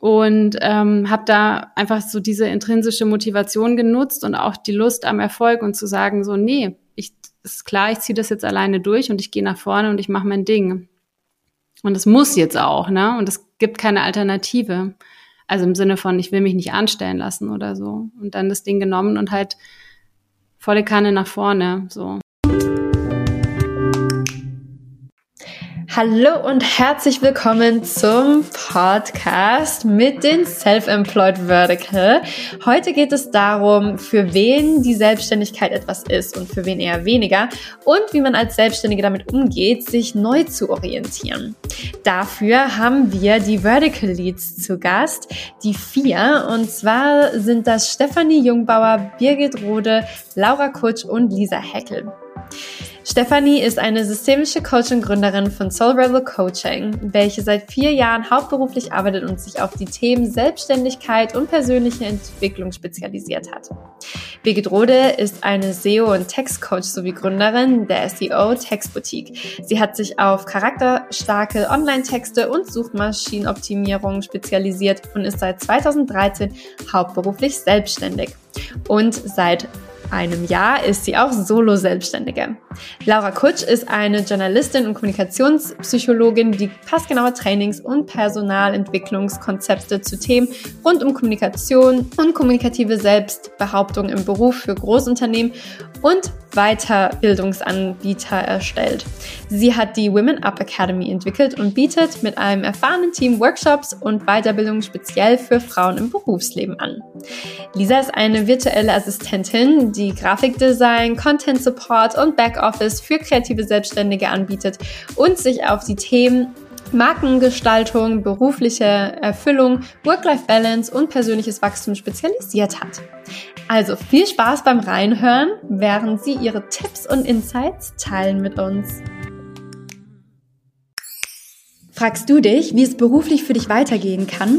und ähm, habe da einfach so diese intrinsische Motivation genutzt und auch die Lust am Erfolg und zu sagen so nee ich ist klar ich ziehe das jetzt alleine durch und ich gehe nach vorne und ich mache mein Ding. Und es muss jetzt auch ne? Und es gibt keine Alternative. Also im Sinne von ich will mich nicht anstellen lassen oder so. Und dann das Ding genommen und halt volle Kanne nach vorne so Hallo und herzlich willkommen zum Podcast mit den Self-Employed Vertical. Heute geht es darum, für wen die Selbstständigkeit etwas ist und für wen eher weniger und wie man als Selbstständige damit umgeht, sich neu zu orientieren. Dafür haben wir die Vertical Leads zu Gast, die vier, und zwar sind das Stefanie Jungbauer, Birgit Rode, Laura Kutsch und Lisa Heckel. Stefanie ist eine systemische Coaching-Gründerin von Soul Rebel Coaching, welche seit vier Jahren hauptberuflich arbeitet und sich auf die Themen Selbstständigkeit und persönliche Entwicklung spezialisiert hat. Birgit Rode ist eine SEO- und Textcoach sowie Gründerin der SEO Textboutique. Sie hat sich auf charakterstarke Online-Texte und Suchmaschinenoptimierung spezialisiert und ist seit 2013 hauptberuflich selbstständig. Und seit einem Jahr ist sie auch Solo-Selbstständige. Laura Kutsch ist eine Journalistin und Kommunikationspsychologin, die passgenaue Trainings- und Personalentwicklungskonzepte zu Themen rund um Kommunikation und kommunikative Selbstbehauptung im Beruf für Großunternehmen und Weiterbildungsanbieter erstellt. Sie hat die Women Up Academy entwickelt und bietet mit einem erfahrenen Team Workshops und Weiterbildungen speziell für Frauen im Berufsleben an. Lisa ist eine virtuelle Assistentin, die Grafikdesign, Content Support und Backoffice für kreative Selbstständige anbietet und sich auf die Themen Markengestaltung, berufliche Erfüllung, Work-Life-Balance und persönliches Wachstum spezialisiert hat. Also viel Spaß beim Reinhören, während Sie Ihre Tipps und Insights teilen mit uns. Fragst du dich, wie es beruflich für dich weitergehen kann?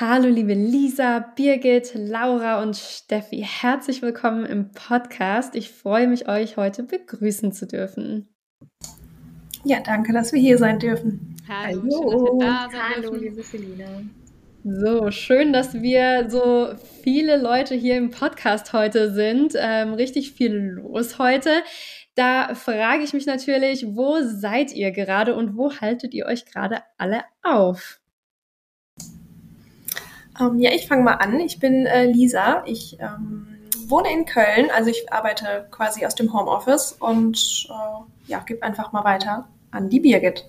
Hallo liebe Lisa, Birgit, Laura und Steffi. Herzlich willkommen im Podcast. Ich freue mich, euch heute begrüßen zu dürfen. Ja, danke, dass wir hier sein dürfen. Hallo, Hallo. Da Hallo liebe Selina. So, schön, dass wir so viele Leute hier im Podcast heute sind. Ähm, richtig viel los heute. Da frage ich mich natürlich, wo seid ihr gerade und wo haltet ihr euch gerade alle auf? Ähm, ja, ich fange mal an. Ich bin äh, Lisa. Ich ähm, wohne in Köln, also ich arbeite quasi aus dem Homeoffice und äh, ja, gebe einfach mal weiter an die Birgit.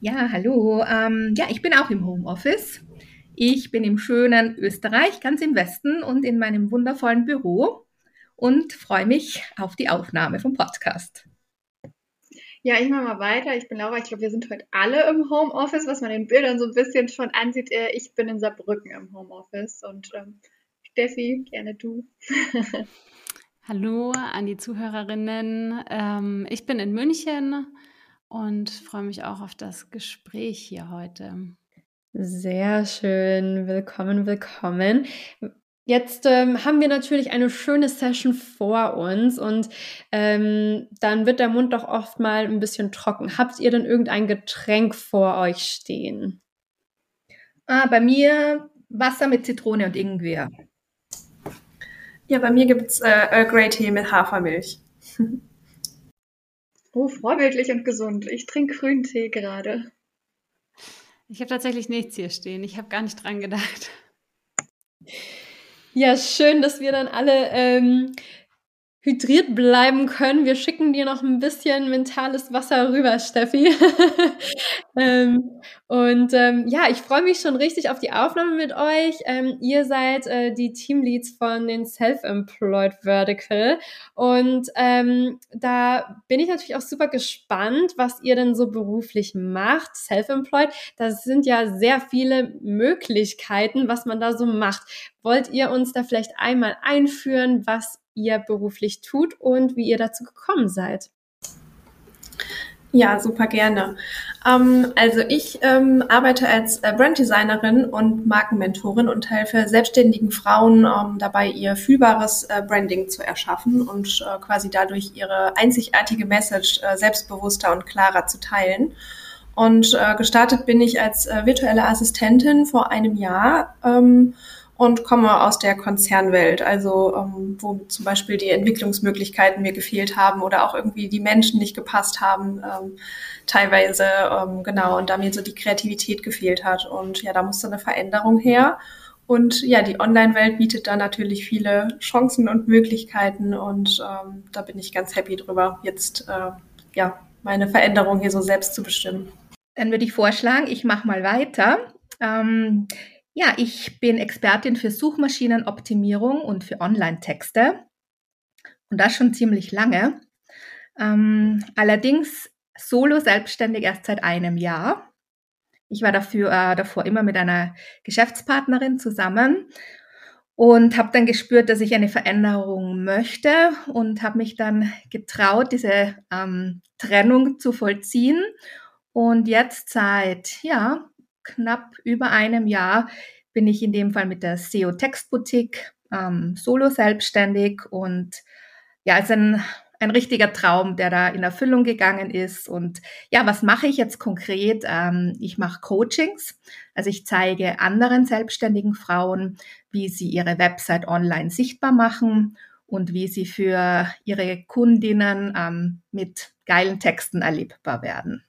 Ja, hallo. Ähm, ja, ich bin auch im Homeoffice. Ich bin im schönen Österreich, ganz im Westen und in meinem wundervollen Büro und freue mich auf die Aufnahme vom Podcast. Ja, ich mache mal weiter. Ich bin Laura. Ich glaube, wir sind heute alle im Homeoffice, was man den Bildern so ein bisschen schon ansieht. Äh, ich bin in Saarbrücken im Homeoffice und ähm, Steffi, gerne du. Hallo an die Zuhörerinnen. Ähm, ich bin in München und freue mich auch auf das Gespräch hier heute. Sehr schön. Willkommen, willkommen. Jetzt ähm, haben wir natürlich eine schöne Session vor uns und ähm, dann wird der Mund doch oft mal ein bisschen trocken. Habt ihr denn irgendein Getränk vor euch stehen? Ah, bei mir Wasser mit Zitrone und Ingwer. Ja, bei mir gibt's äh, Earl Grey Tee mit Hafermilch. oh, vorbildlich und gesund. Ich trinke grünen Tee gerade. Ich habe tatsächlich nichts hier stehen. Ich habe gar nicht dran gedacht. Ja, schön, dass wir dann alle ähm, hydriert bleiben können. Wir schicken dir noch ein bisschen mentales Wasser rüber, Steffi. ähm, und ähm, ja, ich freue mich schon richtig auf die Aufnahme mit euch. Ähm, ihr seid äh, die Teamleads von den Self-Employed Vertical. Und ähm, da bin ich natürlich auch super gespannt, was ihr denn so beruflich macht. Self-Employed, das sind ja sehr viele Möglichkeiten, was man da so macht. Wollt ihr uns da vielleicht einmal einführen, was ihr beruflich tut und wie ihr dazu gekommen seid. Ja, super gerne. Ähm, also ich ähm, arbeite als äh, Branddesignerin und Markenmentorin und helfe selbstständigen Frauen ähm, dabei, ihr fühlbares äh, Branding zu erschaffen und äh, quasi dadurch ihre einzigartige Message äh, selbstbewusster und klarer zu teilen. Und äh, gestartet bin ich als äh, virtuelle Assistentin vor einem Jahr ähm, und komme aus der Konzernwelt, also ähm, wo zum Beispiel die Entwicklungsmöglichkeiten mir gefehlt haben oder auch irgendwie die Menschen nicht gepasst haben, ähm, teilweise, ähm, genau, und da mir so die Kreativität gefehlt hat. Und ja, da musste eine Veränderung her. Und ja, die Online-Welt bietet da natürlich viele Chancen und Möglichkeiten und ähm, da bin ich ganz happy drüber, jetzt äh, ja meine Veränderung hier so selbst zu bestimmen. Dann würde ich vorschlagen, ich mache mal weiter. Ähm, ja, ich bin Expertin für Suchmaschinenoptimierung und für Online-Texte und das schon ziemlich lange. Ähm, allerdings solo selbstständig erst seit einem Jahr. Ich war dafür äh, davor immer mit einer Geschäftspartnerin zusammen und habe dann gespürt, dass ich eine Veränderung möchte und habe mich dann getraut, diese ähm, Trennung zu vollziehen. Und jetzt seit ja knapp über einem Jahr bin ich in dem Fall mit der SEO Textboutique ähm, solo selbstständig und ja, es ist ein, ein richtiger Traum, der da in Erfüllung gegangen ist. Und ja, was mache ich jetzt konkret? Ähm, ich mache Coachings. Also ich zeige anderen selbstständigen Frauen, wie sie ihre Website online sichtbar machen und wie sie für ihre Kundinnen ähm, mit geilen Texten erlebbar werden.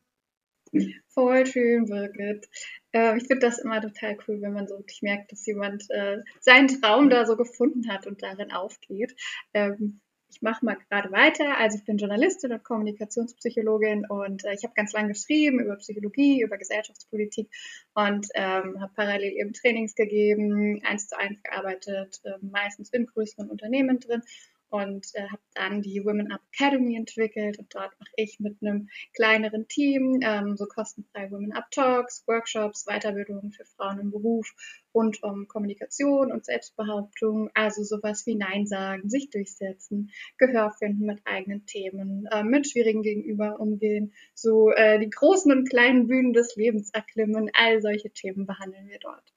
Voll schön, Birgit. Äh, ich finde das immer total cool, wenn man so wirklich merkt, dass jemand äh, seinen Traum da so gefunden hat und darin aufgeht. Ähm, ich mache mal gerade weiter. Also ich bin Journalistin und Kommunikationspsychologin und äh, ich habe ganz lange geschrieben über Psychologie, über Gesellschaftspolitik und ähm, habe parallel eben Trainings gegeben, eins zu eins gearbeitet, äh, meistens in größeren Unternehmen drin und äh, habe dann die Women Up Academy entwickelt und dort mache ich mit einem kleineren Team ähm, so kostenfrei Women Up Talks, Workshops, Weiterbildungen für Frauen im Beruf rund um Kommunikation und Selbstbehauptung, also sowas wie Nein sagen, sich durchsetzen, Gehör finden mit eigenen Themen, äh, mit schwierigen Gegenüber umgehen, so äh, die großen und kleinen Bühnen des Lebens erklimmen, all solche Themen behandeln wir dort.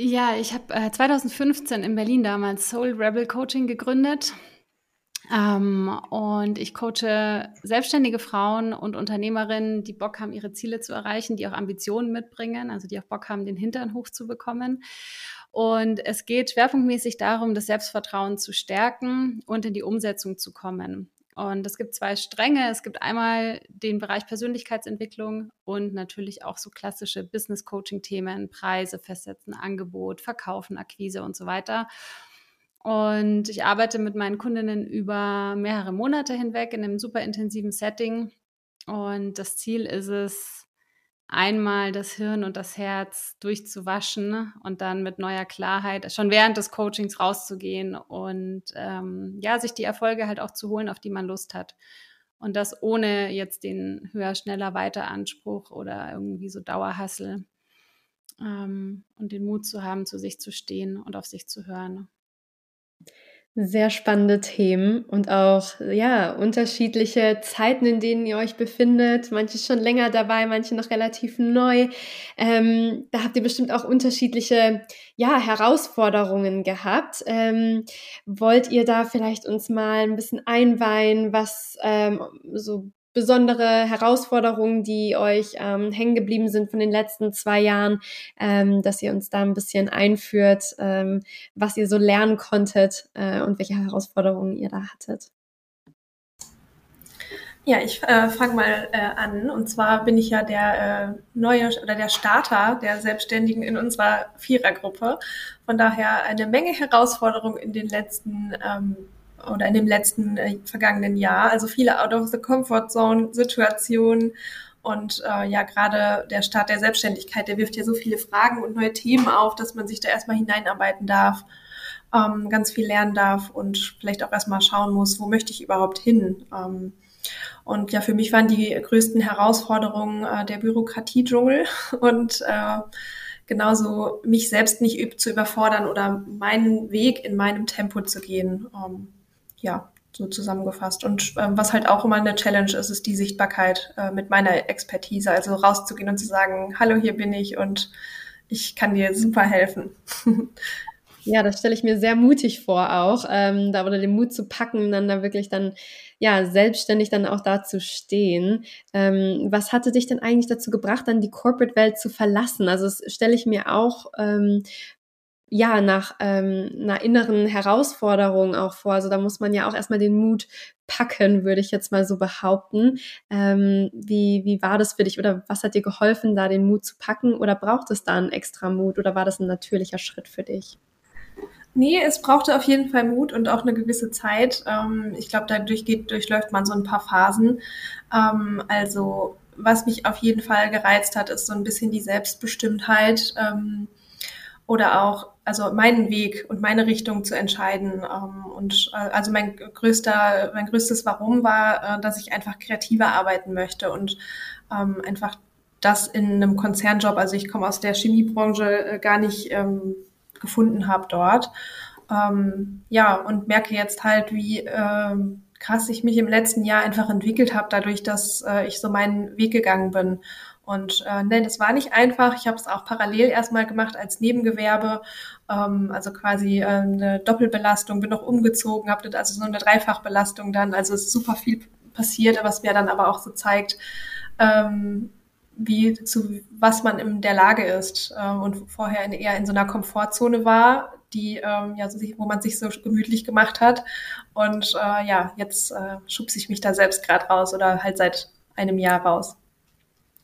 Ja, ich habe äh, 2015 in Berlin damals Soul Rebel Coaching gegründet. Ähm, und ich coache selbstständige Frauen und Unternehmerinnen, die Bock haben, ihre Ziele zu erreichen, die auch Ambitionen mitbringen, also die auch Bock haben, den Hintern hochzubekommen. Und es geht schwerpunktmäßig darum, das Selbstvertrauen zu stärken und in die Umsetzung zu kommen. Und es gibt zwei Stränge. Es gibt einmal den Bereich Persönlichkeitsentwicklung und natürlich auch so klassische Business-Coaching-Themen, Preise festsetzen, Angebot, Verkaufen, Akquise und so weiter. Und ich arbeite mit meinen Kundinnen über mehrere Monate hinweg in einem super intensiven Setting. Und das Ziel ist es, einmal das Hirn und das Herz durchzuwaschen und dann mit neuer Klarheit schon während des Coachings rauszugehen und ähm, ja, sich die Erfolge halt auch zu holen, auf die man Lust hat. Und das ohne jetzt den höher, schneller, weiter Anspruch oder irgendwie so Dauerhassel. Ähm, und den Mut zu haben, zu sich zu stehen und auf sich zu hören. Sehr spannende Themen und auch ja unterschiedliche Zeiten, in denen ihr euch befindet. Manche schon länger dabei, manche noch relativ neu. Ähm, da habt ihr bestimmt auch unterschiedliche ja Herausforderungen gehabt. Ähm, wollt ihr da vielleicht uns mal ein bisschen einweihen, was ähm, so besondere Herausforderungen, die euch ähm, hängen geblieben sind von den letzten zwei Jahren, ähm, dass ihr uns da ein bisschen einführt, ähm, was ihr so lernen konntet äh, und welche Herausforderungen ihr da hattet. Ja, ich äh, fange mal äh, an. Und zwar bin ich ja der äh, neue oder der Starter der Selbstständigen in unserer Vierergruppe. Von daher eine Menge Herausforderungen in den letzten ähm, oder in dem letzten äh, vergangenen Jahr. Also viele Out of the Comfort Zone Situationen und äh, ja, gerade der Start der Selbstständigkeit, der wirft ja so viele Fragen und neue Themen auf, dass man sich da erstmal hineinarbeiten darf, ähm, ganz viel lernen darf und vielleicht auch erstmal schauen muss, wo möchte ich überhaupt hin. Ähm, und ja, für mich waren die größten Herausforderungen äh, der Bürokratiedschungel und äh, genauso mich selbst nicht zu überfordern oder meinen Weg in meinem Tempo zu gehen. Ähm, ja, so zusammengefasst. Und ähm, was halt auch immer eine Challenge ist, ist die Sichtbarkeit äh, mit meiner Expertise. Also rauszugehen und zu sagen, hallo, hier bin ich und ich kann dir super helfen. ja, das stelle ich mir sehr mutig vor auch, ähm, da oder den Mut zu packen, dann da wirklich dann ja selbstständig dann auch da zu stehen. Ähm, was hatte dich denn eigentlich dazu gebracht, dann die Corporate-Welt zu verlassen? Also das stelle ich mir auch ähm, ja, nach ähm, einer inneren Herausforderung auch vor. Also da muss man ja auch erstmal den Mut packen, würde ich jetzt mal so behaupten. Ähm, wie, wie war das für dich oder was hat dir geholfen, da den Mut zu packen oder braucht es da einen extra Mut oder war das ein natürlicher Schritt für dich? Nee, es brauchte auf jeden Fall Mut und auch eine gewisse Zeit. Ähm, ich glaube, dadurch geht, durchläuft man so ein paar Phasen. Ähm, also was mich auf jeden Fall gereizt hat, ist so ein bisschen die Selbstbestimmtheit ähm, oder auch also meinen Weg und meine Richtung zu entscheiden. Ähm, und äh, also mein größter, mein größtes Warum war, äh, dass ich einfach kreativer arbeiten möchte und ähm, einfach das in einem Konzernjob, also ich komme aus der Chemiebranche, äh, gar nicht ähm, gefunden habe dort. ja, und merke jetzt halt, wie krass ich mich im letzten Jahr einfach entwickelt habe, dadurch, dass ich so meinen Weg gegangen bin. Und äh, nein, das war nicht einfach. Ich habe es auch parallel erstmal gemacht als Nebengewerbe, ähm, also quasi äh, eine Doppelbelastung, bin noch umgezogen, habe also so eine Dreifachbelastung dann. Also es ist super viel passiert, was mir dann aber auch so zeigt, ähm, wie zu was man in der Lage ist äh, und vorher in, eher in so einer Komfortzone war, die ähm, ja so, wo man sich so gemütlich gemacht hat und äh, ja jetzt äh, schubse ich mich da selbst gerade raus oder halt seit einem Jahr raus.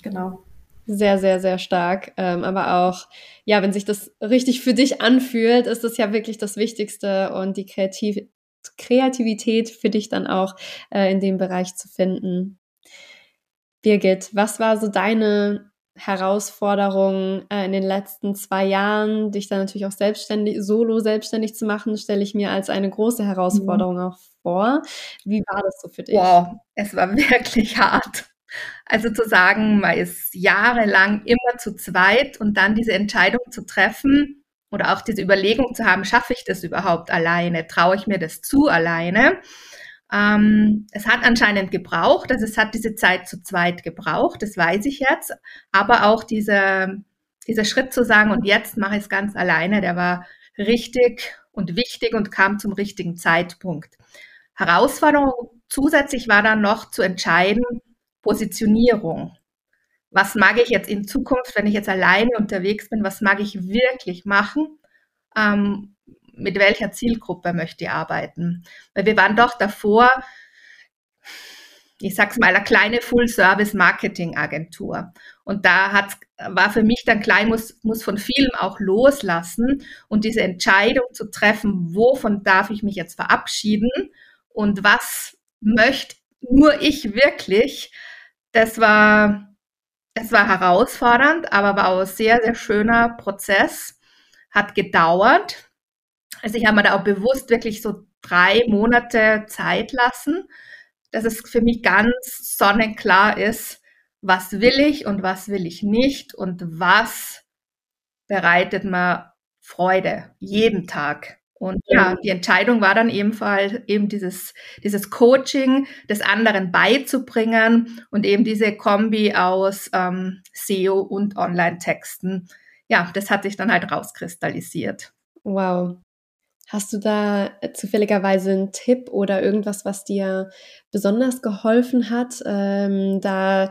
Genau. Sehr, sehr, sehr stark. Ähm, aber auch, ja, wenn sich das richtig für dich anfühlt, ist das ja wirklich das Wichtigste und die Kreativ Kreativität für dich dann auch äh, in dem Bereich zu finden. Birgit, was war so deine Herausforderung äh, in den letzten zwei Jahren, dich dann natürlich auch selbstständig, solo selbstständig zu machen, stelle ich mir als eine große Herausforderung mhm. auch vor. Wie war das so für dich? Wow, es war wirklich hart. Also zu sagen, man ist jahrelang immer zu zweit und dann diese Entscheidung zu treffen oder auch diese Überlegung zu haben, schaffe ich das überhaupt alleine? Traue ich mir das zu alleine? Ähm, es hat anscheinend gebraucht, also es hat diese Zeit zu zweit gebraucht, das weiß ich jetzt, aber auch dieser, dieser Schritt zu sagen, und jetzt mache ich es ganz alleine, der war richtig und wichtig und kam zum richtigen Zeitpunkt. Herausforderung zusätzlich war dann noch zu entscheiden, Positionierung. Was mag ich jetzt in Zukunft, wenn ich jetzt alleine unterwegs bin, was mag ich wirklich machen? Ähm, mit welcher Zielgruppe möchte ich arbeiten? Weil wir waren doch davor, ich sag's mal, eine kleine Full-Service-Marketing-Agentur. Und da hat, war für mich dann ich muss, muss von vielem auch loslassen und diese Entscheidung zu treffen, wovon darf ich mich jetzt verabschieden und was möchte nur ich wirklich, das war, es war herausfordernd, aber war auch ein sehr, sehr schöner Prozess. Hat gedauert. Also ich habe mir da auch bewusst wirklich so drei Monate Zeit lassen, dass es für mich ganz sonnenklar ist, was will ich und was will ich nicht und was bereitet mir Freude jeden Tag. Und ja, die Entscheidung war dann ebenfalls eben dieses, dieses Coaching des anderen beizubringen und eben diese Kombi aus ähm, SEO und Online-Texten. Ja, das hat sich dann halt rauskristallisiert. Wow. Hast du da zufälligerweise einen Tipp oder irgendwas, was dir besonders geholfen hat, ähm, da äh,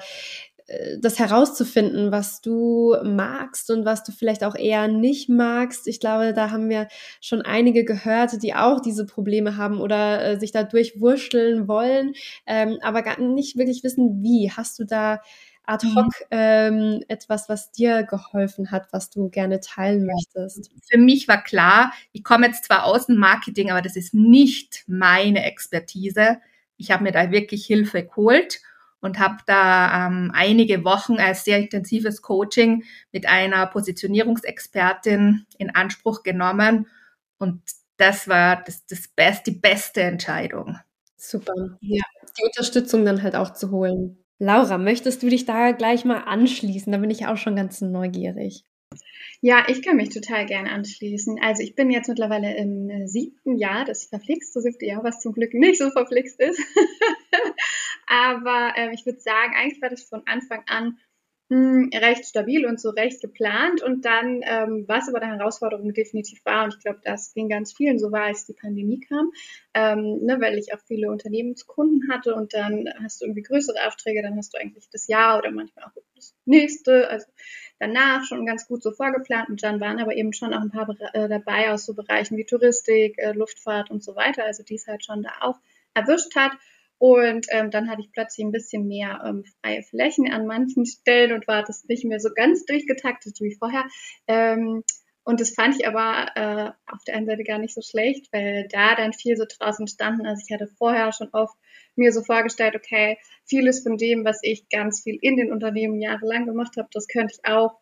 das herauszufinden, was du magst und was du vielleicht auch eher nicht magst. Ich glaube, da haben wir schon einige gehört, die auch diese Probleme haben oder äh, sich da durchwurschteln wollen, ähm, aber gar nicht wirklich wissen, wie. Hast du da ad mhm. hoc ähm, etwas, was dir geholfen hat, was du gerne teilen möchtest? Für mich war klar, ich komme jetzt zwar aus dem Marketing, aber das ist nicht meine Expertise. Ich habe mir da wirklich Hilfe geholt und habe da ähm, einige Wochen als sehr intensives Coaching mit einer Positionierungsexpertin in Anspruch genommen. Und das war das, das best, die beste Entscheidung. Super. Ja, die Unterstützung dann halt auch zu holen. Laura, möchtest du dich da gleich mal anschließen? Da bin ich auch schon ganz neugierig. Ja, ich kann mich total gerne anschließen. Also ich bin jetzt mittlerweile im äh, siebten Jahr, das verflixte siebte Jahr, was zum Glück nicht so verflixt ist. Aber äh, ich würde sagen, eigentlich war das von Anfang an mh, hm, recht stabil und so recht geplant. Und dann, ähm, was aber eine Herausforderung definitiv war, und ich glaube, das ging ganz vielen so war, als die Pandemie kam, ähm, ne, weil ich auch viele Unternehmenskunden hatte und dann hast du irgendwie größere Aufträge, dann hast du eigentlich das Jahr oder manchmal auch das nächste, also danach schon ganz gut so vorgeplant und dann waren aber eben schon auch ein paar äh, dabei aus so Bereichen wie Touristik, äh, Luftfahrt und so weiter, also die es halt schon da auch erwischt hat. Und ähm, dann hatte ich plötzlich ein bisschen mehr ähm, freie Flächen an manchen Stellen und war das nicht mehr so ganz durchgetaktet wie vorher. Ähm, und das fand ich aber äh, auf der einen Seite gar nicht so schlecht, weil da dann viel so draus entstanden. Also ich hatte vorher schon oft mir so vorgestellt, okay, vieles von dem, was ich ganz viel in den Unternehmen jahrelang gemacht habe, das könnte ich auch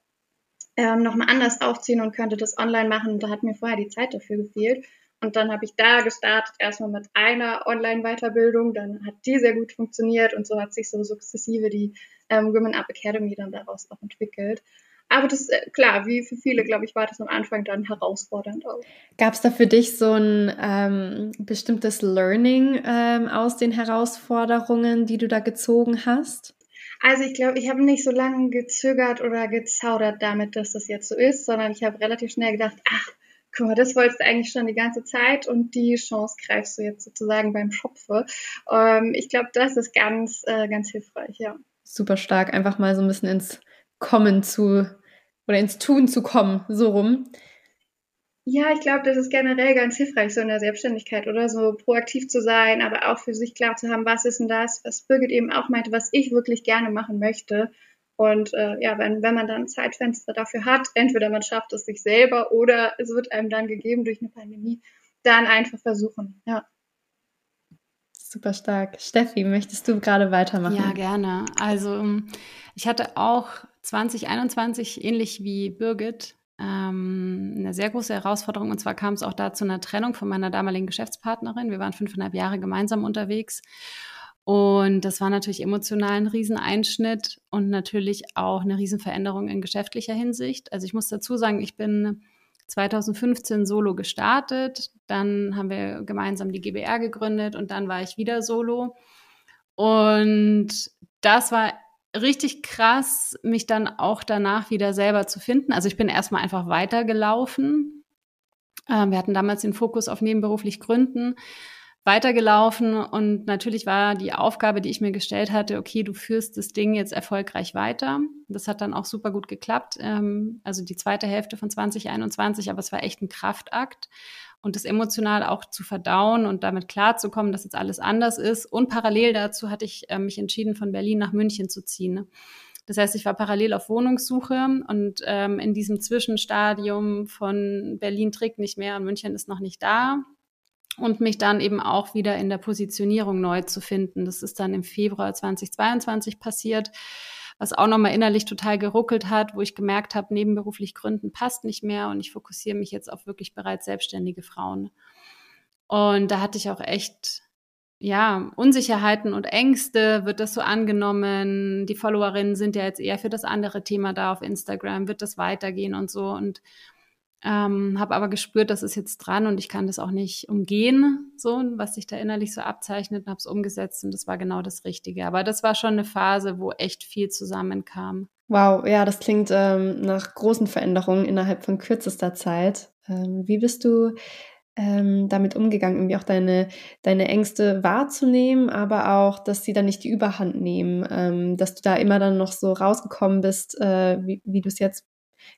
ähm, nochmal anders aufziehen und könnte das online machen. Da hat mir vorher die Zeit dafür gefehlt. Und dann habe ich da gestartet, erstmal mit einer Online-Weiterbildung, dann hat die sehr gut funktioniert und so hat sich so sukzessive die ähm, Women Up Academy dann daraus auch entwickelt. Aber das, äh, klar, wie für viele, glaube ich, war das am Anfang dann herausfordernd auch. Gab es da für dich so ein ähm, bestimmtes Learning ähm, aus den Herausforderungen, die du da gezogen hast? Also ich glaube, ich habe nicht so lange gezögert oder gezaudert damit, dass das jetzt so ist, sondern ich habe relativ schnell gedacht, ach, guck mal, das wolltest du eigentlich schon die ganze Zeit und die Chance greifst du jetzt sozusagen beim Schopfe. Ähm, ich glaube, das ist ganz, äh, ganz hilfreich, ja. Super stark, einfach mal so ein bisschen ins Kommen zu oder ins Tun zu kommen, so rum. Ja, ich glaube, das ist generell ganz hilfreich, so in der Selbstständigkeit oder so proaktiv zu sein, aber auch für sich klar zu haben, was ist denn das, was Birgit eben auch meinte, was ich wirklich gerne machen möchte und äh, ja, wenn, wenn man dann ein Zeitfenster dafür hat, entweder man schafft es sich selber oder es wird einem dann gegeben durch eine Pandemie, dann einfach versuchen, ja. Super stark. Steffi, möchtest du gerade weitermachen? Ja, gerne. Also ich hatte auch 2021 ähnlich wie Birgit ähm, eine sehr große Herausforderung. Und zwar kam es auch da zu einer Trennung von meiner damaligen Geschäftspartnerin. Wir waren fünfeinhalb Jahre gemeinsam unterwegs. Und das war natürlich emotional ein Rieseneinschnitt und natürlich auch eine Riesenveränderung in geschäftlicher Hinsicht. Also ich muss dazu sagen, ich bin 2015 solo gestartet, dann haben wir gemeinsam die GBR gegründet und dann war ich wieder solo. Und das war richtig krass, mich dann auch danach wieder selber zu finden. Also ich bin erstmal einfach weitergelaufen. Ähm, wir hatten damals den Fokus auf nebenberuflich Gründen weitergelaufen und natürlich war die Aufgabe, die ich mir gestellt hatte, okay, du führst das Ding jetzt erfolgreich weiter. Das hat dann auch super gut geklappt, ähm, also die zweite Hälfte von 2021, aber es war echt ein Kraftakt und das emotional auch zu verdauen und damit klarzukommen, dass jetzt alles anders ist. Und parallel dazu hatte ich äh, mich entschieden, von Berlin nach München zu ziehen. Das heißt, ich war parallel auf Wohnungssuche und ähm, in diesem Zwischenstadium von Berlin trägt nicht mehr und München ist noch nicht da und mich dann eben auch wieder in der Positionierung neu zu finden. Das ist dann im Februar 2022 passiert, was auch nochmal innerlich total geruckelt hat, wo ich gemerkt habe, nebenberuflich Gründen passt nicht mehr und ich fokussiere mich jetzt auf wirklich bereits selbstständige Frauen. Und da hatte ich auch echt ja, Unsicherheiten und Ängste, wird das so angenommen? Die Followerinnen sind ja jetzt eher für das andere Thema da auf Instagram, wird das weitergehen und so. Und Ähm, habe aber gespürt, das ist jetzt dran und ich kann das auch nicht umgehen, so was sich da innerlich so abzeichnet, habe es umgesetzt und das war genau das Richtige. Aber das war schon eine Phase, wo echt viel zusammenkam. Wow, ja, das klingt ähm, nach großen Veränderungen innerhalb von kürzester Zeit. Ähm, wie bist du ähm, damit umgegangen, irgendwie auch deine, deine Ängste wahrzunehmen, aber auch, dass sie dann nicht die Überhand nehmen, ähm, dass du da immer dann noch so rausgekommen bist, äh, wie, wie du es jetzt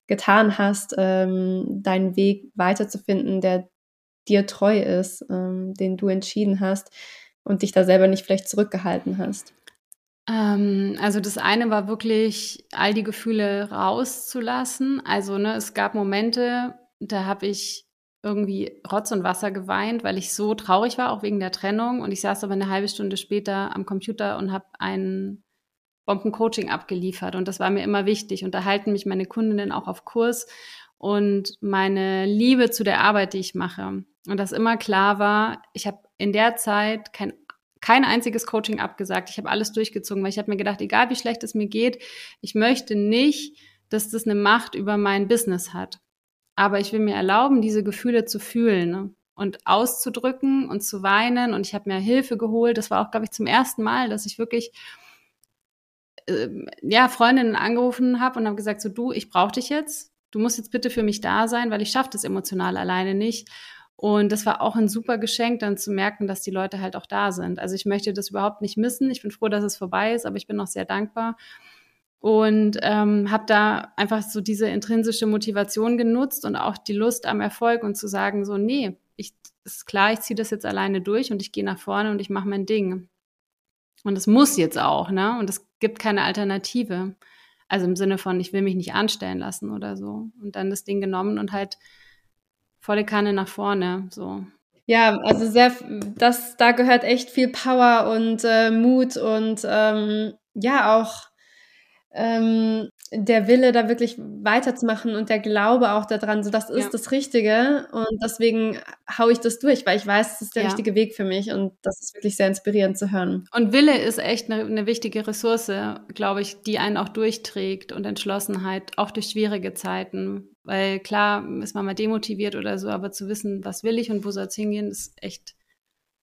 getan hast, ähm, deinen Weg weiterzufinden, der dir treu ist, ähm, den du entschieden hast und dich da selber nicht vielleicht zurückgehalten hast? Ähm, also das eine war wirklich, all die Gefühle rauszulassen. Also ne, es gab Momente, da habe ich irgendwie Rotz und Wasser geweint, weil ich so traurig war, auch wegen der Trennung. Und ich saß aber eine halbe Stunde später am Computer und habe ein Bombencoaching abgeliefert. Und das war mir immer wichtig. Und da halten mich meine Kundinnen auch auf Kurs und meine Liebe zu der Arbeit, die ich mache. Und das immer klar war, ich habe in der Zeit kein kein einziges Coaching abgesagt. Ich habe alles durchgezogen, weil ich habe mir gedacht, egal wie schlecht es mir geht, ich möchte nicht, dass das eine Macht über mein Business hat. Aber ich will mir erlauben, diese Gefühle zu fühlen ne? und auszudrücken und zu weinen. Und ich habe mir Hilfe geholt. Das war auch, glaube ich, zum ersten Mal, dass ich wirklich äh, ja, Freundinnen angerufen habe und habe gesagt, so du, ich brauche dich jetzt. Du musst jetzt bitte für mich da sein, weil ich schaffe das emotional alleine nicht. Und das war auch ein super Geschenk, dann zu merken, dass die Leute halt auch da sind. Also ich möchte das überhaupt nicht missen. Ich bin froh, dass es vorbei ist, aber ich bin noch sehr dankbar. Und ähm, habe da einfach so diese intrinsische Motivation genutzt und auch die Lust am Erfolg und zu sagen, so, nee, ich, ist klar, ich ziehe das jetzt alleine durch und ich gehe nach vorne und ich mache mein Ding. Und es muss jetzt auch, ne? Und es gibt keine Alternative. Also im Sinne von, ich will mich nicht anstellen lassen oder so. Und dann das Ding genommen und halt volle Kanne nach vorne, so. Ja, also sehr, das, da gehört echt viel Power und äh, Mut und ähm, ja auch ähm, der Wille, da wirklich weiterzumachen und der Glaube auch daran, so das ist ja. das Richtige und deswegen haue ich das durch, weil ich weiß, das ist der ja. richtige Weg für mich und das ist wirklich sehr inspirierend zu hören. Und Wille ist echt eine, eine wichtige Ressource, glaube ich, die einen auch durchträgt und Entschlossenheit, auch durch schwierige Zeiten, weil klar ist man mal demotiviert oder so, aber zu wissen, was will ich und wo soll es hingehen, ist echt,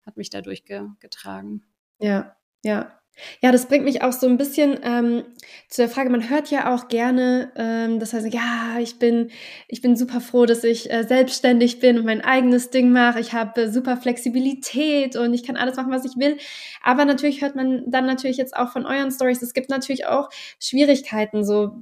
hat mich da durchgetragen. Ja, ja. Ja, das bringt mich auch so ein bisschen ähm, zu der Frage, man hört ja auch gerne, ähm, das heißt, ja, ich bin, ich bin super froh, dass ich äh, selbstständig bin und mein eigenes Ding mache. Ich habe äh, super Flexibilität und ich kann alles machen, was ich will. Aber natürlich hört man dann natürlich jetzt auch von euren Stories, es gibt natürlich auch Schwierigkeiten. So,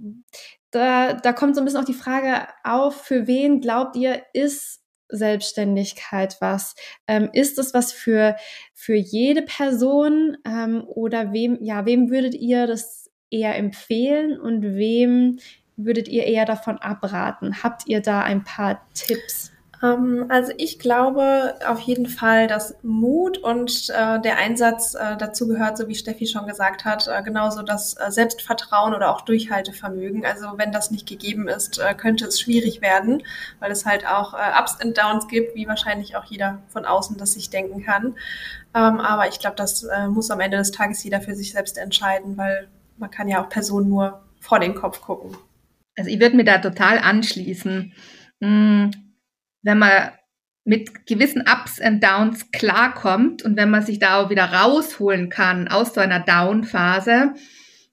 da, da kommt so ein bisschen auch die Frage auf, für wen glaubt ihr, ist Selbstständigkeit was? Ähm, ist es was für, für jede Person ähm, oder wem, ja, wem würdet ihr das eher empfehlen und wem würdet ihr eher davon abraten? Habt ihr da ein paar Tipps? Ähm, also ich glaube auf jeden Fall, dass Mut und äh, der Einsatz äh, dazu gehört, so wie Steffi schon gesagt hat, äh, genauso das äh, Selbstvertrauen oder auch Durchhaltevermögen. Also wenn das nicht gegeben ist, äh, könnte es schwierig werden, weil es halt auch äh, Ups und Downs gibt, wie wahrscheinlich auch jeder von außen das sich denken kann. Ähm, aber ich glaube, das muss am Ende des Tages jeder für sich selbst entscheiden, weil man kann ja auch Personen nur vor den Kopf gucken. Also ich würde mir da total anschließen. Hm wenn man mit gewissen Ups und Downs klarkommt und wenn man sich da auch wieder rausholen kann aus so einer Down-Phase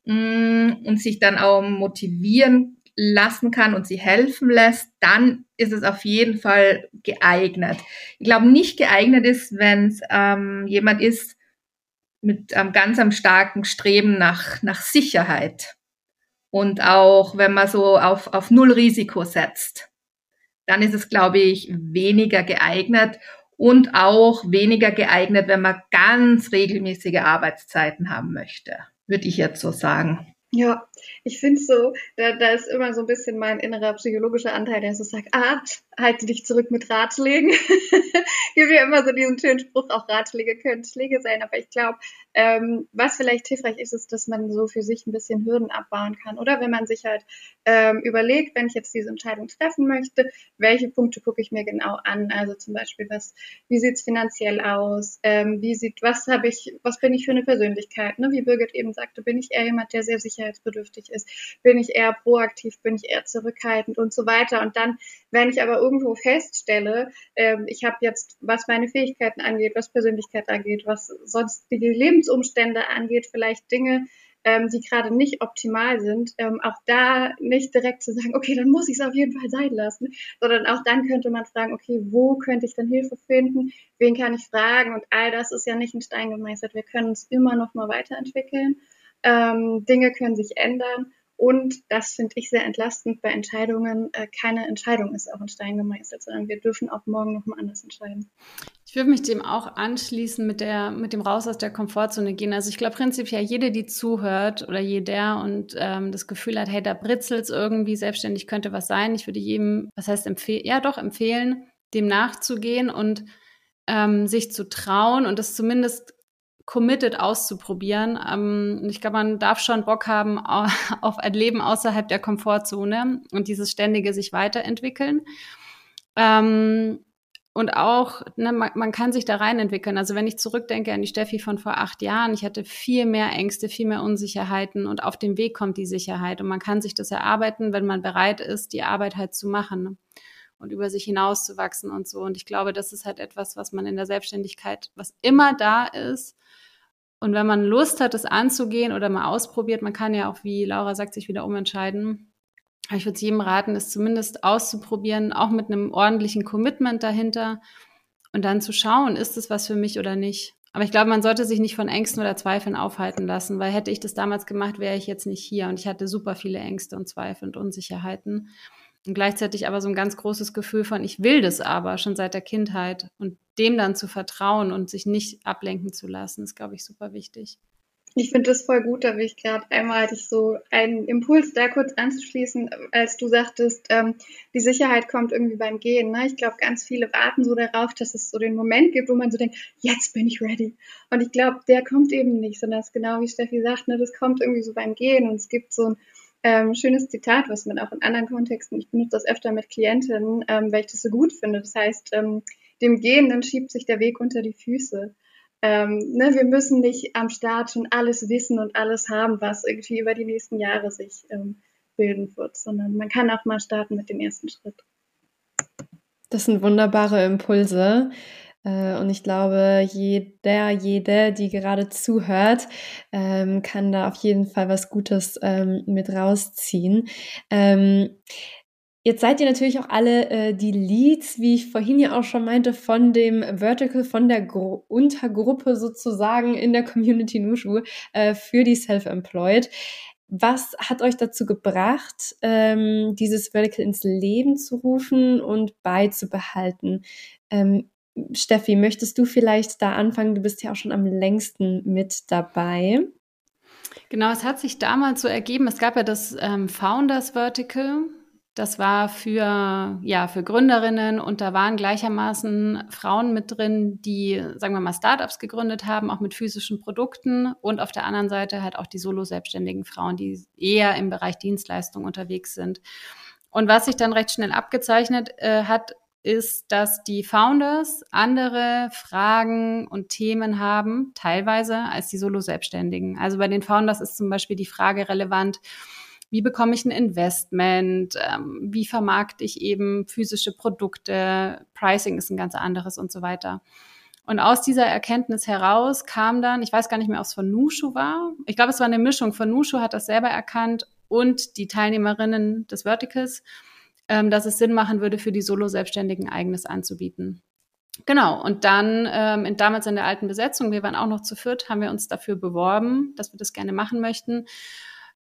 mm, und sich dann auch motivieren lassen kann und sie helfen lässt, dann ist es auf jeden Fall geeignet. Ich glaube, nicht geeignet ist, wenn es ähm, jemand ist mit einem ganz am starken Streben nach, nach Sicherheit und auch wenn man so auf, auf Null Risiko setzt dann ist es, glaube ich, weniger geeignet und auch weniger geeignet, wenn man ganz regelmäßige Arbeitszeiten haben möchte, würde ich jetzt so sagen. Ja, ich finde so, da, da ist immer so ein bisschen mein innerer psychologischer Anteil, der so sagt, ah, halte dich zurück mit Ratschlägen. Gibt ja immer so diesen schönen Spruch, auch Ratschläge können Schläge sein, aber ich glaube, ähm, was vielleicht hilfreich ist, ist, dass man so für sich ein bisschen Hürden abbauen kann. Oder wenn man sich halt ähm, überlegt, wenn ich jetzt diese Entscheidung treffen möchte, welche Punkte gucke ich mir genau an? Also zum Beispiel, was, wie sieht's finanziell aus? Ähm, wie sieht, was habe ich, was bin ich für eine Persönlichkeit? Ne? Wie Birgit eben sagte, bin ich eher jemand, der sehr sicherheitsbedürftig bedürftig ist. Bin ich eher proaktiv, bin ich eher zurückhaltend und so weiter. Und dann, wenn ich aber irgendwo feststelle, ähm, ich habe jetzt, was meine Fähigkeiten angeht, was Persönlichkeit angeht, was sonstige Lebensumstände angeht, vielleicht Dinge, ähm, die gerade nicht optimal sind, ähm, auch da nicht direkt zu sagen, okay, dann muss ich es auf jeden Fall sein lassen, sondern auch dann könnte man fragen, okay, wo könnte ich denn Hilfe finden, wen kann ich fragen und all das ist ja nicht in Stein gemeißelt. Wir können uns immer noch mal weiterentwickeln, ähm, Dinge können sich ändern und das finde ich sehr entlastend bei Entscheidungen. Äh, keine Entscheidung ist auch in Stein gemeißelt, sondern wir dürfen auch morgen noch mal anders entscheiden. Ich würde mich dem auch anschließen mit der, mit dem Raus aus der Komfortzone gehen. Also ich glaube prinzipiell jede, die zuhört oder jeder und ähm, das Gefühl hat, hey, da britzelt irgendwie, selbstständig könnte was sein. Ich würde jedem, was heißt empfehlen, ja doch empfehlen, dem nachzugehen und ähm, sich zu trauen und das zumindest committed auszuprobieren. Ähm, ich glaube, man darf schon Bock haben auf ein Leben außerhalb der Komfortzone und dieses ständige sich weiterentwickeln. Ähm, und auch, ne, man, man kann sich da rein entwickeln. Also wenn ich zurückdenke an die Steffi von vor acht Jahren, ich hatte viel mehr Ängste, viel mehr Unsicherheiten und auf dem Weg kommt die Sicherheit. Und man kann sich das erarbeiten, wenn man bereit ist, die Arbeit halt zu machen? Und über sich hinauszuwachsen und so. Und ich glaube, das ist halt etwas, was man in der Selbstständigkeit, was immer da ist. Und wenn man Lust hat, es anzugehen oder mal ausprobiert, man kann ja auch, wie Laura sagt, sich wieder umentscheiden ich würde jedem raten, es zumindest auszuprobieren, auch mit einem ordentlichen Commitment dahinter und dann zu schauen, ist es was für mich oder nicht. Aber ich glaube, man sollte sich nicht von Ängsten oder Zweifeln aufhalten lassen, weil hätte ich das damals gemacht, wäre ich jetzt nicht hier und ich hatte super viele Ängste und Zweifel und Unsicherheiten. Und gleichzeitig aber so ein ganz großes Gefühl von, ich will das aber schon seit der Kindheit und dem dann zu vertrauen und sich nicht ablenken zu lassen, ist, glaube ich, super wichtig. Ich finde das voll gut, da will ich gerade einmal hatte ich so einen Impuls da kurz anzuschließen, als du sagtest, ähm, die Sicherheit kommt irgendwie beim Gehen. Ne? Ich glaube, ganz viele warten so darauf, dass es so den Moment gibt, wo man so denkt, jetzt bin ich ready. Und ich glaube, der kommt eben nicht, sondern es ist genau wie Steffi sagt, ne, das kommt irgendwie so beim Gehen. Und es gibt so ein ähm, schönes Zitat, was man auch in anderen Kontexten, ich benutze das öfter mit Klientinnen, ähm, weil ich das so gut finde. Das heißt, ähm, dem Gehenden schiebt sich der Weg unter die Füße ähm, ne, wir müssen nicht am Start schon alles wissen und alles haben, was irgendwie über die nächsten Jahre sich ähm, bilden wird, sondern man kann auch mal starten mit dem ersten Schritt. Das sind wunderbare Impulse. Äh, und ich glaube, jeder, jede, die gerade zuhört, ähm, kann da auf jeden Fall was Gutes ähm, mit rausziehen. Ähm, Jetzt seid ihr natürlich auch alle äh, die Leads, wie ich vorhin ja auch schon meinte, von dem Vertical, von der Gru Untergruppe sozusagen in der Community Nushu äh, für die Self-Employed. Was hat euch dazu gebracht, ähm, dieses Vertical ins Leben zu rufen und beizubehalten? Ähm, Steffi, möchtest du vielleicht da anfangen? Du bist ja auch schon am längsten mit dabei. Genau, es hat sich damals so ergeben, es gab ja das ähm, Founders Vertical, das war für, ja, für Gründerinnen und da waren gleichermaßen Frauen mit drin, die, sagen wir mal, Startups gegründet haben, auch mit physischen Produkten und auf der anderen Seite halt auch die solo-selbstständigen Frauen, die eher im Bereich Dienstleistung unterwegs sind. Und was sich dann recht schnell abgezeichnet äh, hat, ist, dass die Founders andere Fragen und Themen haben, teilweise als die Solo-Selbstständigen. Also bei den Founders ist zum Beispiel die Frage relevant, wie bekomme ich ein Investment, ähm, wie vermarkte ich eben physische Produkte, Pricing ist ein ganz anderes und so weiter. Und aus dieser Erkenntnis heraus kam dann, ich weiß gar nicht mehr, ob es von Nushu war. Ich glaube, es war eine Mischung von Nushu hat das selber erkannt und die Teilnehmerinnen des Verticals, ähm, dass es Sinn machen würde, für die Solo-Selbstständigen eigenes anzubieten. Genau, und dann ähm, in, damals in der alten Besetzung, wir waren auch noch zu viert, haben wir uns dafür beworben, dass wir das gerne machen möchten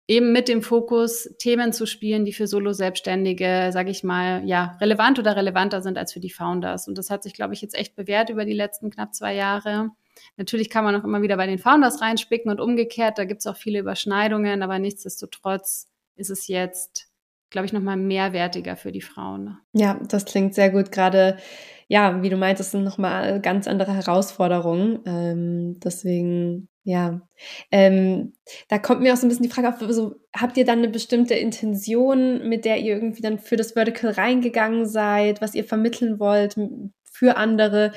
eben mit dem Fokus, Themen zu spielen, die für Solo-Selbstständige, sage ich mal, ja, relevant oder relevanter sind als für die Founders. Und das hat sich, glaube ich, jetzt echt bewährt über die letzten knapp zwei Jahre. Natürlich kann man auch immer wieder bei den Founders reinspicken und umgekehrt, da gibt es auch viele Überschneidungen, aber nichtsdestotrotz ist es jetzt, glaube ich, nochmal mehrwertiger für die Frauen. Ja, das klingt sehr gut. Gerade, ja, wie du meintest, sind nochmal ganz andere Herausforderungen. Ähm, deswegen ja, ähm, da kommt mir auch so ein bisschen die Frage auf, also, habt ihr dann eine bestimmte Intention, mit der ihr irgendwie dann für das Vertical reingegangen seid, was ihr vermitteln wollt für andere?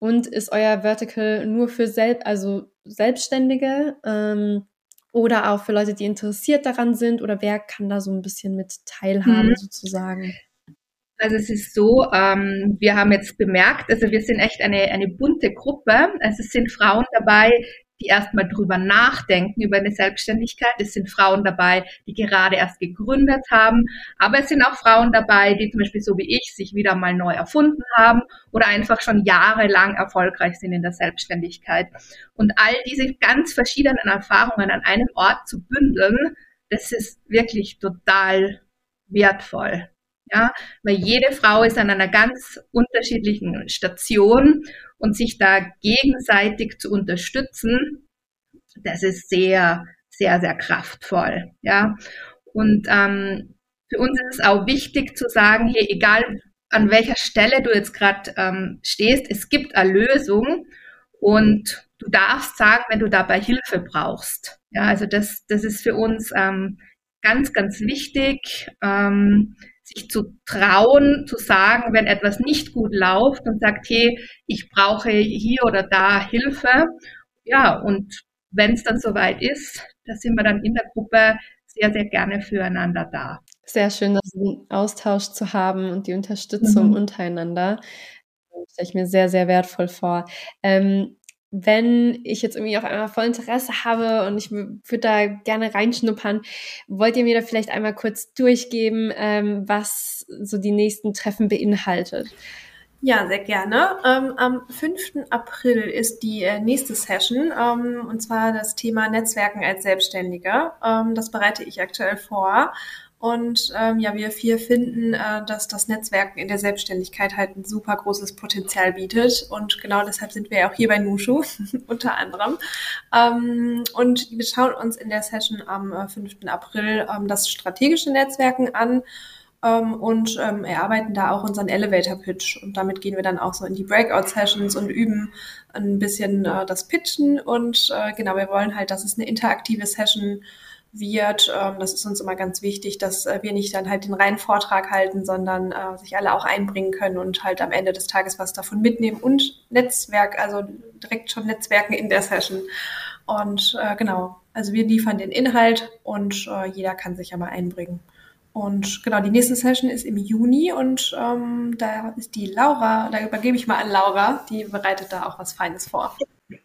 Und ist euer Vertical nur für selbst, also Selbstständige? Ähm, oder auch für Leute, die interessiert daran sind oder wer kann da so ein bisschen mit teilhaben mhm. sozusagen? Also es ist so, ähm, wir haben jetzt bemerkt, also wir sind echt eine, eine bunte Gruppe. Also es sind Frauen dabei, die erstmal drüber nachdenken über eine Selbstständigkeit. Es sind Frauen dabei, die gerade erst gegründet haben. Aber es sind auch Frauen dabei, die zum Beispiel so wie ich sich wieder mal neu erfunden haben oder einfach schon jahrelang erfolgreich sind in der Selbstständigkeit. Und all diese ganz verschiedenen Erfahrungen an einem Ort zu bündeln, das ist wirklich total wertvoll. Ja, weil jede Frau ist an einer ganz unterschiedlichen Station und sich da gegenseitig zu unterstützen, das ist sehr, sehr, sehr kraftvoll. Ja, und ähm, für uns ist es auch wichtig zu sagen, hier, egal an welcher Stelle du jetzt gerade ähm, stehst, es gibt eine Lösung und du darfst sagen, wenn du dabei Hilfe brauchst. Ja, also das, das ist für uns ähm, ganz, ganz wichtig. Ähm, sich zu trauen, zu sagen, wenn etwas nicht gut läuft und sagt, hey, ich brauche hier oder da Hilfe. Ja, und wenn es dann soweit ist, da sind wir dann in der Gruppe sehr, sehr gerne füreinander da. Sehr schön, den Austausch zu haben und die Unterstützung mhm. untereinander. Das stelle ich mir sehr, sehr wertvoll vor. Ähm, wenn ich jetzt irgendwie auf einmal voll Interesse habe und ich würde da gerne reinschnuppern, wollt ihr mir da vielleicht einmal kurz durchgeben, ähm, was so die nächsten Treffen beinhaltet? Ja, sehr gerne. Ähm, am 5. April ist die äh, nächste Session, ähm, und zwar das Thema Netzwerken als Selbstständiger. Ähm, das bereite ich aktuell vor. Und ähm, ja, wir vier finden, äh, dass das Netzwerken in der Selbstständigkeit halt ein super großes Potenzial bietet. Und genau deshalb sind wir ja auch hier bei Nushu, unter anderem. Ähm, und wir schauen uns in der Session am 5. Äh, April ähm, das strategische Netzwerken an ähm, und ähm, erarbeiten da auch unseren Elevator Pitch. Und damit gehen wir dann auch so in die Breakout Sessions und üben ein bisschen äh, das Pitchen. Und äh, genau, wir wollen halt, dass es eine interaktive Session wird. Ähm, das ist uns immer ganz wichtig, dass äh, wir nicht dann halt den reinen Vortrag halten, sondern äh, sich alle auch einbringen können und halt am Ende des Tages was davon mitnehmen und Netzwerk, also direkt schon Netzwerken in der Session. Und äh, genau, also wir liefern den Inhalt und äh, jeder kann sich aber einbringen. Und genau, die nächste Session ist im Juni und ähm, da ist die Laura, da übergebe ich mal an Laura, die bereitet da auch was Feines vor.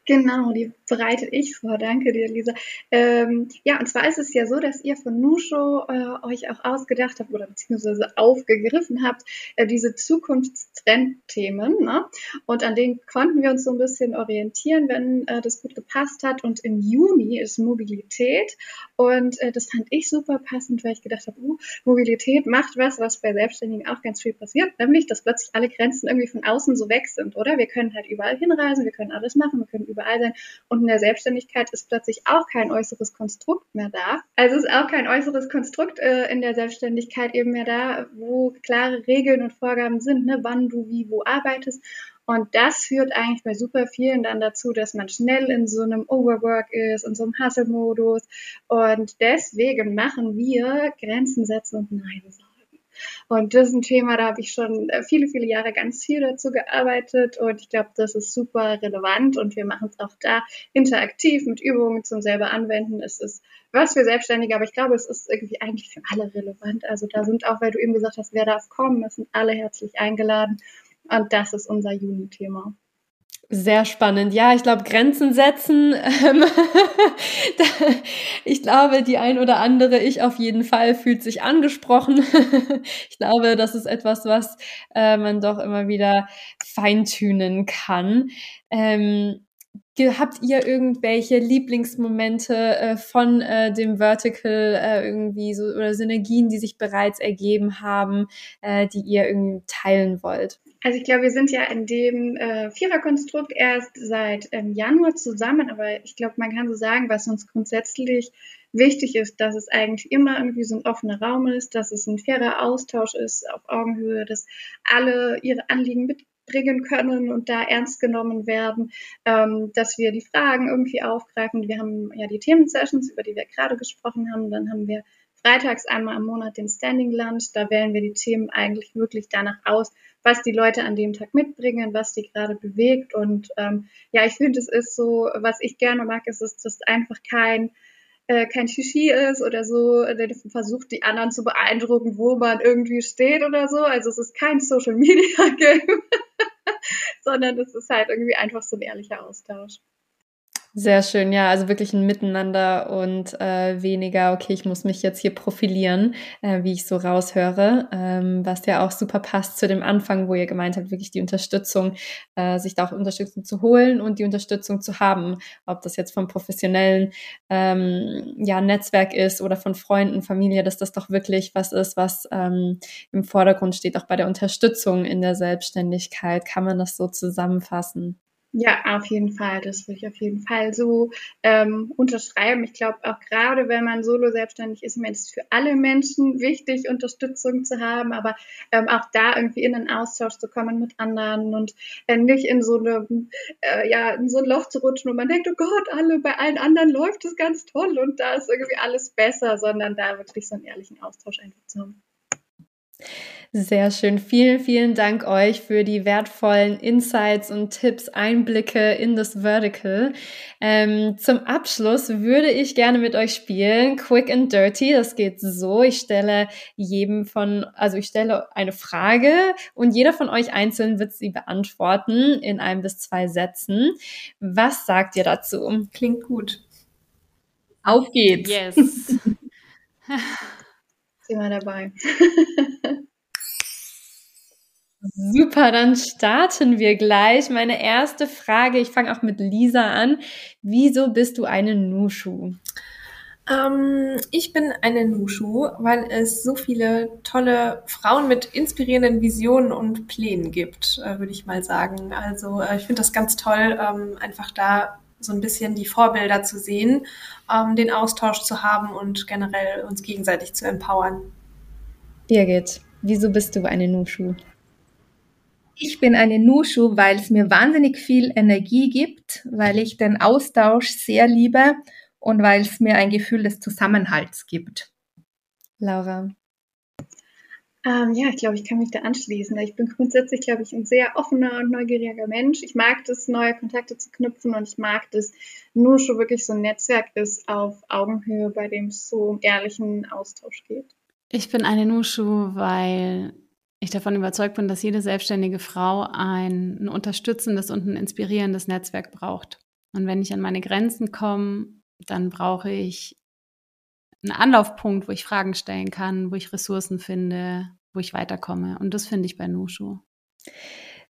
Genau, die bereite ich vor. Danke dir, Lisa. Ähm, ja, und zwar ist es ja so, dass ihr von Nusho äh, euch auch ausgedacht habt oder beziehungsweise aufgegriffen habt, äh, diese Zukunftstrendthemen. Ne? Und an denen konnten wir uns so ein bisschen orientieren, wenn äh, das gut gepasst hat. Und im Juni ist Mobilität. Und äh, das fand ich super passend, weil ich gedacht habe, uh, Mobilität macht was, was bei Selbstständigen auch ganz viel passiert, nämlich, dass plötzlich alle Grenzen irgendwie von außen so weg sind, oder? Wir können halt überall hinreisen, wir können alles machen, können überall sein. Und in der Selbstständigkeit ist plötzlich auch kein äußeres Konstrukt mehr da. Also ist auch kein äußeres Konstrukt äh, in der Selbstständigkeit eben mehr da, wo klare Regeln und Vorgaben sind, ne, wann du wie wo arbeitest. Und das führt eigentlich bei super vielen dann dazu, dass man schnell in so einem Overwork ist, in so einem Hustle-Modus. Und deswegen machen wir Grenzen setzen und Nein sagen. Und das ist ein Thema, da habe ich schon äh, viele, viele Jahre ganz viel dazu gearbeitet und ich glaube, das ist super relevant und wir machen es auch da interaktiv mit Übungen zum selber anwenden. Es ist was für Selbstständige, aber ich glaube, es ist irgendwie eigentlich für alle relevant. Also da sind auch, weil du eben gesagt hast, wer darf kommen, es sind alle herzlich eingeladen und das ist unser Juni-Thema. Sehr spannend. Ja, ich glaube, Grenzen setzen. Ähm, ich glaube, die ein oder andere, ich auf jeden Fall, fühlt sich angesprochen. ich glaube, das ist etwas, was äh, man doch immer wieder feintünen kann. Ähm, habt ihr irgendwelche Lieblingsmomente äh, von äh, dem Vertical äh, irgendwie so oder Synergien, die sich bereits ergeben haben, äh, die ihr irgendwie teilen wollt? Also ich glaube, wir sind ja in dem äh, Viererkonstrukt erst seit ähm, Januar zusammen, aber ich glaube, man kann so sagen, was uns grundsätzlich wichtig ist, dass es eigentlich immer irgendwie so ein offener Raum ist, dass es ein fairer Austausch ist auf Augenhöhe, dass alle ihre Anliegen mitbringen können und da ernst genommen werden, ähm, dass wir die Fragen irgendwie aufgreifen. Wir haben ja die Themensessions, über die wir gerade gesprochen haben, dann haben wir freitags einmal im Monat den Standing Lunch. Da wählen wir die Themen eigentlich wirklich danach aus, was die Leute an dem Tag mitbringen, was die gerade bewegt. Und ähm, ja, ich finde, es ist so, was ich gerne mag, ist, es ist einfach kein äh, kein Shishi ist oder so, der versucht, die anderen zu beeindrucken, wo man irgendwie steht oder so. Also es ist kein Social Media Game, sondern es ist halt irgendwie einfach so ein ehrlicher Austausch. Sehr schön, ja, also wirklich ein Miteinander und äh, weniger, okay, ich muss mich jetzt hier profilieren, äh, wie ich so raushöre, ähm, was ja auch super passt zu dem Anfang, wo ihr gemeint habt, wirklich die Unterstützung, äh, sich da auch Unterstützung zu holen und die Unterstützung zu haben, ob das jetzt vom professionellen ähm, ja, Netzwerk ist oder von Freunden, Familie, dass das doch wirklich was ist, was ähm, im Vordergrund steht, auch bei der Unterstützung in der Selbstständigkeit. Kann man das so zusammenfassen? Ja, auf jeden Fall. Das würde ich auf jeden Fall so ähm, unterschreiben. Ich glaube auch gerade, wenn man solo selbstständig ist, ist es für alle Menschen wichtig, Unterstützung zu haben, aber ähm, auch da irgendwie in einen Austausch zu kommen mit anderen und äh, nicht in so eine, äh, ja, in so ein Loch zu rutschen, wo man denkt, oh Gott, alle, bei allen anderen läuft es ganz toll und da ist irgendwie alles besser, sondern da wirklich so einen ehrlichen Austausch einfach zu haben. Sehr schön. Vielen, vielen Dank euch für die wertvollen Insights und Tipps, Einblicke in das Vertical. Ähm, zum Abschluss würde ich gerne mit euch spielen. Quick and Dirty. Das geht so. Ich stelle jedem von, also ich stelle eine Frage und jeder von euch einzeln wird sie beantworten in ein bis zwei Sätzen. Was sagt ihr dazu? Klingt gut. Auf geht's. Yes. Wir dabei. Super, dann starten wir gleich. Meine erste Frage, ich fange auch mit Lisa an. Wieso bist du eine Nushu? Ähm, ich bin eine Nushu, weil es so viele tolle Frauen mit inspirierenden Visionen und Plänen gibt, äh, würde ich mal sagen. Also äh, ich finde das ganz toll, ähm, einfach da so ein bisschen die Vorbilder zu sehen, ähm, den Austausch zu haben und generell uns gegenseitig zu empowern. Birgit, wieso bist du eine Nushu? Ich bin eine Nushu, weil es mir wahnsinnig viel Energie gibt, weil ich den Austausch sehr liebe und weil es mir ein Gefühl des Zusammenhalts gibt. Laura. Ähm, ja, ich glaube, ich kann mich da anschließen. Ich bin grundsätzlich, glaube ich, ein sehr offener und neugieriger Mensch. Ich mag es, neue Kontakte zu knüpfen und ich mag es, nur schon wirklich so ein Netzwerk ist auf Augenhöhe, bei dem es so um ehrlichen Austausch geht. Ich bin eine Nushu, weil ich davon überzeugt bin, dass jede selbstständige Frau ein, ein unterstützendes und ein inspirierendes Netzwerk braucht. Und wenn ich an meine Grenzen komme, dann brauche ich einen Anlaufpunkt, wo ich Fragen stellen kann, wo ich Ressourcen finde, wo ich weiterkomme. Und das finde ich bei Nushu.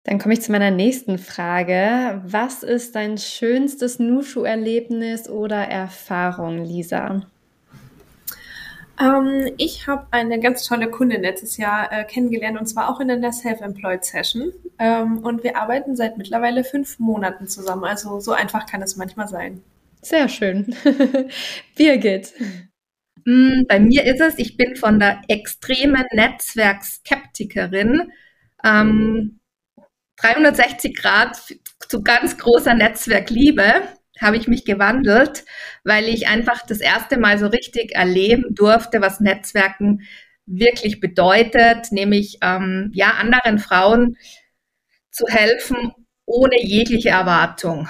Dann komme ich zu meiner nächsten Frage. Was ist dein schönstes Nushu-Erlebnis oder Erfahrung, Lisa? Ähm, ich habe eine ganz tolle Kundin letztes Jahr äh, kennengelernt und zwar auch in einer Self-Employed Session. Ähm, und wir arbeiten seit mittlerweile fünf Monaten zusammen. Also so einfach kann es manchmal sein. Sehr schön. Birgit. Mm, bei mir ist es, ich bin von der extremen Netzwerkskeptikerin ähm, 360 Grad zu ganz großer Netzwerkliebe habe ich mich gewandelt, weil ich einfach das erste Mal so richtig erleben durfte, was Netzwerken wirklich bedeutet, nämlich ähm, ja anderen Frauen zu helfen ohne jegliche Erwartung.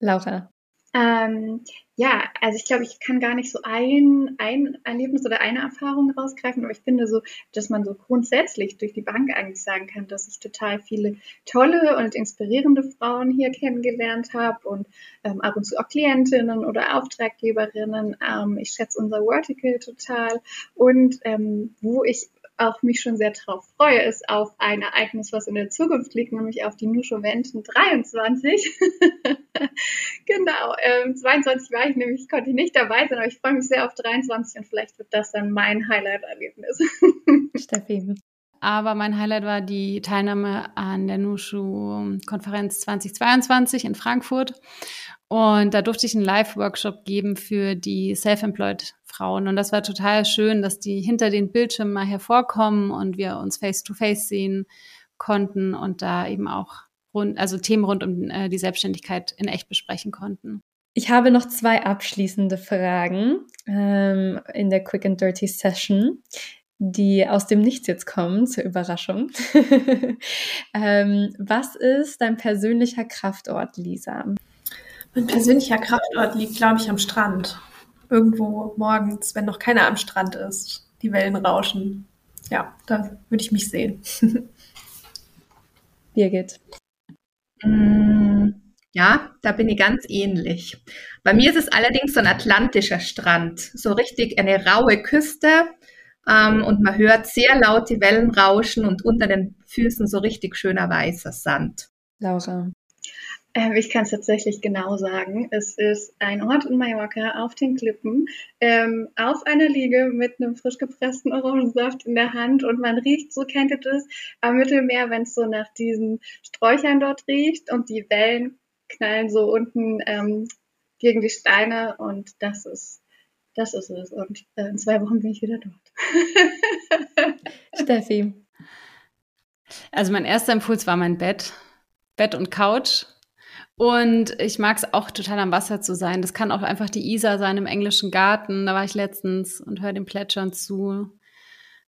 Laura. Ähm, ja, also ich glaube, ich kann gar nicht so ein, ein Erlebnis oder eine Erfahrung rausgreifen, aber ich finde so, dass man so grundsätzlich durch die Bank eigentlich sagen kann, dass ich total viele tolle und inspirierende Frauen hier kennengelernt habe und ähm, ab und zu auch Klientinnen oder Auftraggeberinnen. Ähm, ich schätze unser Vertical total und ähm, wo ich auch mich schon sehr darauf freue, ist auf ein Ereignis, was in der Zukunft liegt, nämlich auf die Nusho Menschen 23. genau, ähm, 22 war ich nämlich, konnte ich nicht dabei sein, aber ich freue mich sehr auf 23 und vielleicht wird das dann mein Highlight-Erlebnis. Steffi. Aber mein Highlight war die Teilnahme an der Nushu-Konferenz 2022 in Frankfurt. Und da durfte ich einen Live-Workshop geben für die Self-Employed Frauen. Und das war total schön, dass die hinter den Bildschirmen mal hervorkommen und wir uns face-to-face -face sehen konnten und da eben auch rund, also Themen rund um äh, die Selbstständigkeit in echt besprechen konnten. Ich habe noch zwei abschließende Fragen ähm, in der Quick and Dirty Session, die aus dem Nichts jetzt kommen, zur Überraschung. ähm, was ist dein persönlicher Kraftort, Lisa? Mein persönlicher Kraftort liegt, glaube ich, am Strand. Irgendwo morgens, wenn noch keiner am Strand ist, die Wellen rauschen. Ja, da würde ich mich sehen. Birgit. Mm, ja, da bin ich ganz ähnlich. Bei mir ist es allerdings so ein atlantischer Strand, so richtig eine raue Küste ähm, und man hört sehr laut die Wellen rauschen und unter den Füßen so richtig schöner weißer Sand. Laura. Ähm, ich kann es tatsächlich genau sagen. Es ist ein Ort in Mallorca auf den Klippen, ähm, auf einer Liege mit einem frisch gepressten Orangensaft in der Hand und man riecht, so kennt ihr das, am Mittelmeer, wenn es so nach diesen Sträuchern dort riecht und die Wellen knallen so unten ähm, gegen die Steine und das ist, das ist es. Und äh, in zwei Wochen bin ich wieder dort. Steffi. Also mein erster Impuls war mein Bett. Bett und Couch. Und ich mag es auch total am Wasser zu sein. Das kann auch einfach die Isar sein im englischen Garten. Da war ich letztens und höre dem Plätschern zu.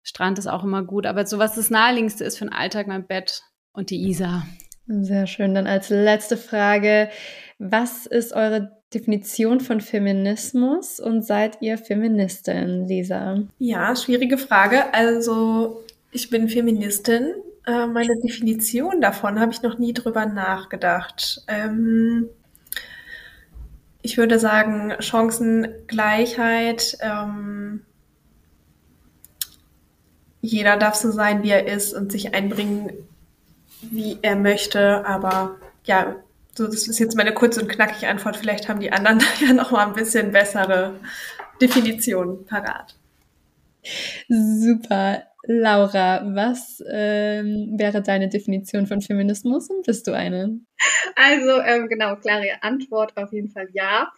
Strand ist auch immer gut. Aber so was das Naheliegendste ist für den Alltag mein Bett und die Isar. Sehr schön. Dann als letzte Frage. Was ist eure Definition von Feminismus und seid ihr Feministin, Lisa? Ja, schwierige Frage. Also ich bin Feministin äh, meine Definition davon habe ich noch nie drüber nachgedacht. Ähm, ich würde sagen, Chancengleichheit. Ähm, jeder darf so sein, wie er ist und sich einbringen, wie er möchte. Aber ja, so, das ist jetzt meine kurze und knackige Antwort. Vielleicht haben die anderen ja noch mal ein bisschen bessere Definitionen parat. Super. Laura, was ähm, wäre deine Definition von Feminismus und bist du eine? Also ähm, genau, klare Antwort auf jeden Fall ja.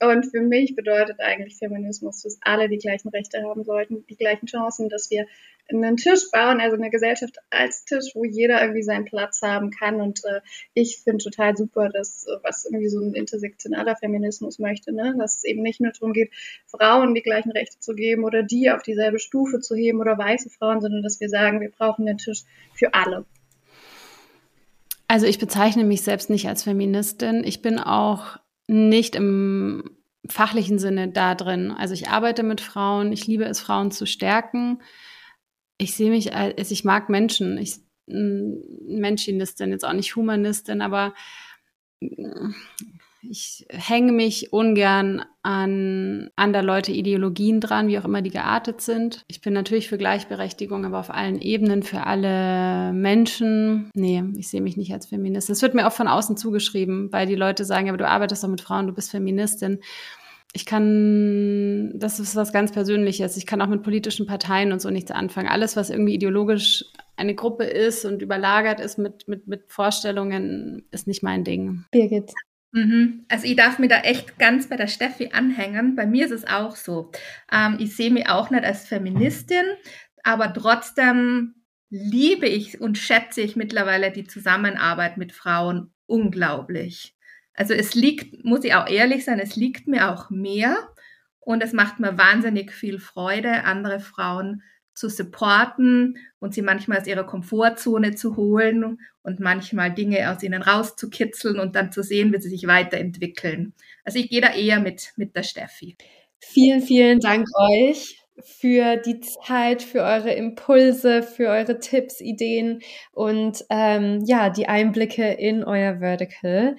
Und für mich bedeutet eigentlich Feminismus, dass alle die gleichen Rechte haben sollten, die gleichen Chancen, dass wir einen Tisch bauen, also eine Gesellschaft als Tisch, wo jeder irgendwie seinen Platz haben kann. Und äh, ich finde total super, dass äh, was irgendwie so ein intersektionaler Feminismus möchte, ne? dass es eben nicht nur darum geht, Frauen die gleichen Rechte zu geben oder die auf dieselbe Stufe zu heben oder weiße Frauen, sondern dass wir sagen, wir brauchen einen Tisch für alle. Also ich bezeichne mich selbst nicht als Feministin. Ich bin auch nicht im fachlichen Sinne da drin. Also ich arbeite mit Frauen, ich liebe es, Frauen zu stärken. Ich sehe mich als, ich mag Menschen. Ich Menschenistin, jetzt auch nicht Humanistin, aber ich hänge mich ungern an andere Leute Ideologien dran, wie auch immer die geartet sind. Ich bin natürlich für Gleichberechtigung, aber auf allen Ebenen für alle Menschen. Nee, ich sehe mich nicht als Feminist. Das wird mir auch von außen zugeschrieben, weil die Leute sagen, aber du arbeitest doch mit Frauen, du bist Feministin. Ich kann, das ist was ganz Persönliches. Ich kann auch mit politischen Parteien und so nichts anfangen. Alles, was irgendwie ideologisch eine Gruppe ist und überlagert ist mit, mit, mit Vorstellungen, ist nicht mein Ding. Birgit. Mhm. Also ich darf mir da echt ganz bei der Steffi anhängen. Bei mir ist es auch so. Ähm, ich sehe mich auch nicht als Feministin, aber trotzdem liebe ich und schätze ich mittlerweile die Zusammenarbeit mit Frauen unglaublich. Also es liegt, muss ich auch ehrlich sein, es liegt mir auch mehr und es macht mir wahnsinnig viel Freude, andere Frauen zu supporten und sie manchmal aus ihrer Komfortzone zu holen und manchmal Dinge aus ihnen rauszukitzeln und dann zu sehen, wie sie sich weiterentwickeln. Also ich gehe da eher mit, mit der Steffi. Vielen, vielen Dank euch für die Zeit, für eure Impulse, für eure Tipps, Ideen und ähm, ja, die Einblicke in euer Vertical.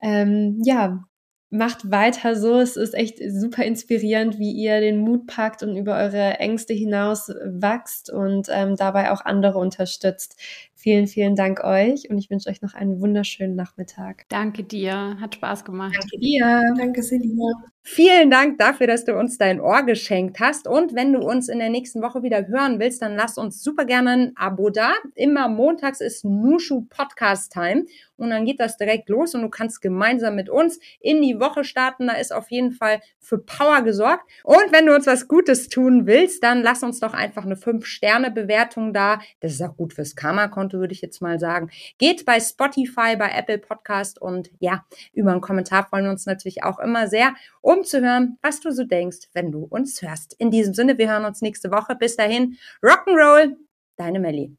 Ähm, ja, macht weiter so. Es ist echt super inspirierend, wie ihr den Mut packt und über eure Ängste hinaus wächst und ähm, dabei auch andere unterstützt. Vielen, vielen Dank euch und ich wünsche euch noch einen wunderschönen Nachmittag. Danke dir, hat Spaß gemacht. Danke dir. Danke, Selina. Vielen Dank dafür, dass du uns dein Ohr geschenkt hast. Und wenn du uns in der nächsten Woche wieder hören willst, dann lass uns super gerne ein Abo da. Immer montags ist Nushu Podcast Time. Und dann geht das direkt los und du kannst gemeinsam mit uns in die Woche starten. Da ist auf jeden Fall für Power gesorgt. Und wenn du uns was Gutes tun willst, dann lass uns doch einfach eine 5-Sterne-Bewertung da. Das ist auch gut fürs Karma-Konto, würde ich jetzt mal sagen. Geht bei Spotify, bei Apple Podcast und ja, über einen Kommentar freuen wir uns natürlich auch immer sehr um zu hören, was du so denkst, wenn du uns hörst. In diesem Sinne, wir hören uns nächste Woche. Bis dahin, Rock'n'Roll, deine Melli.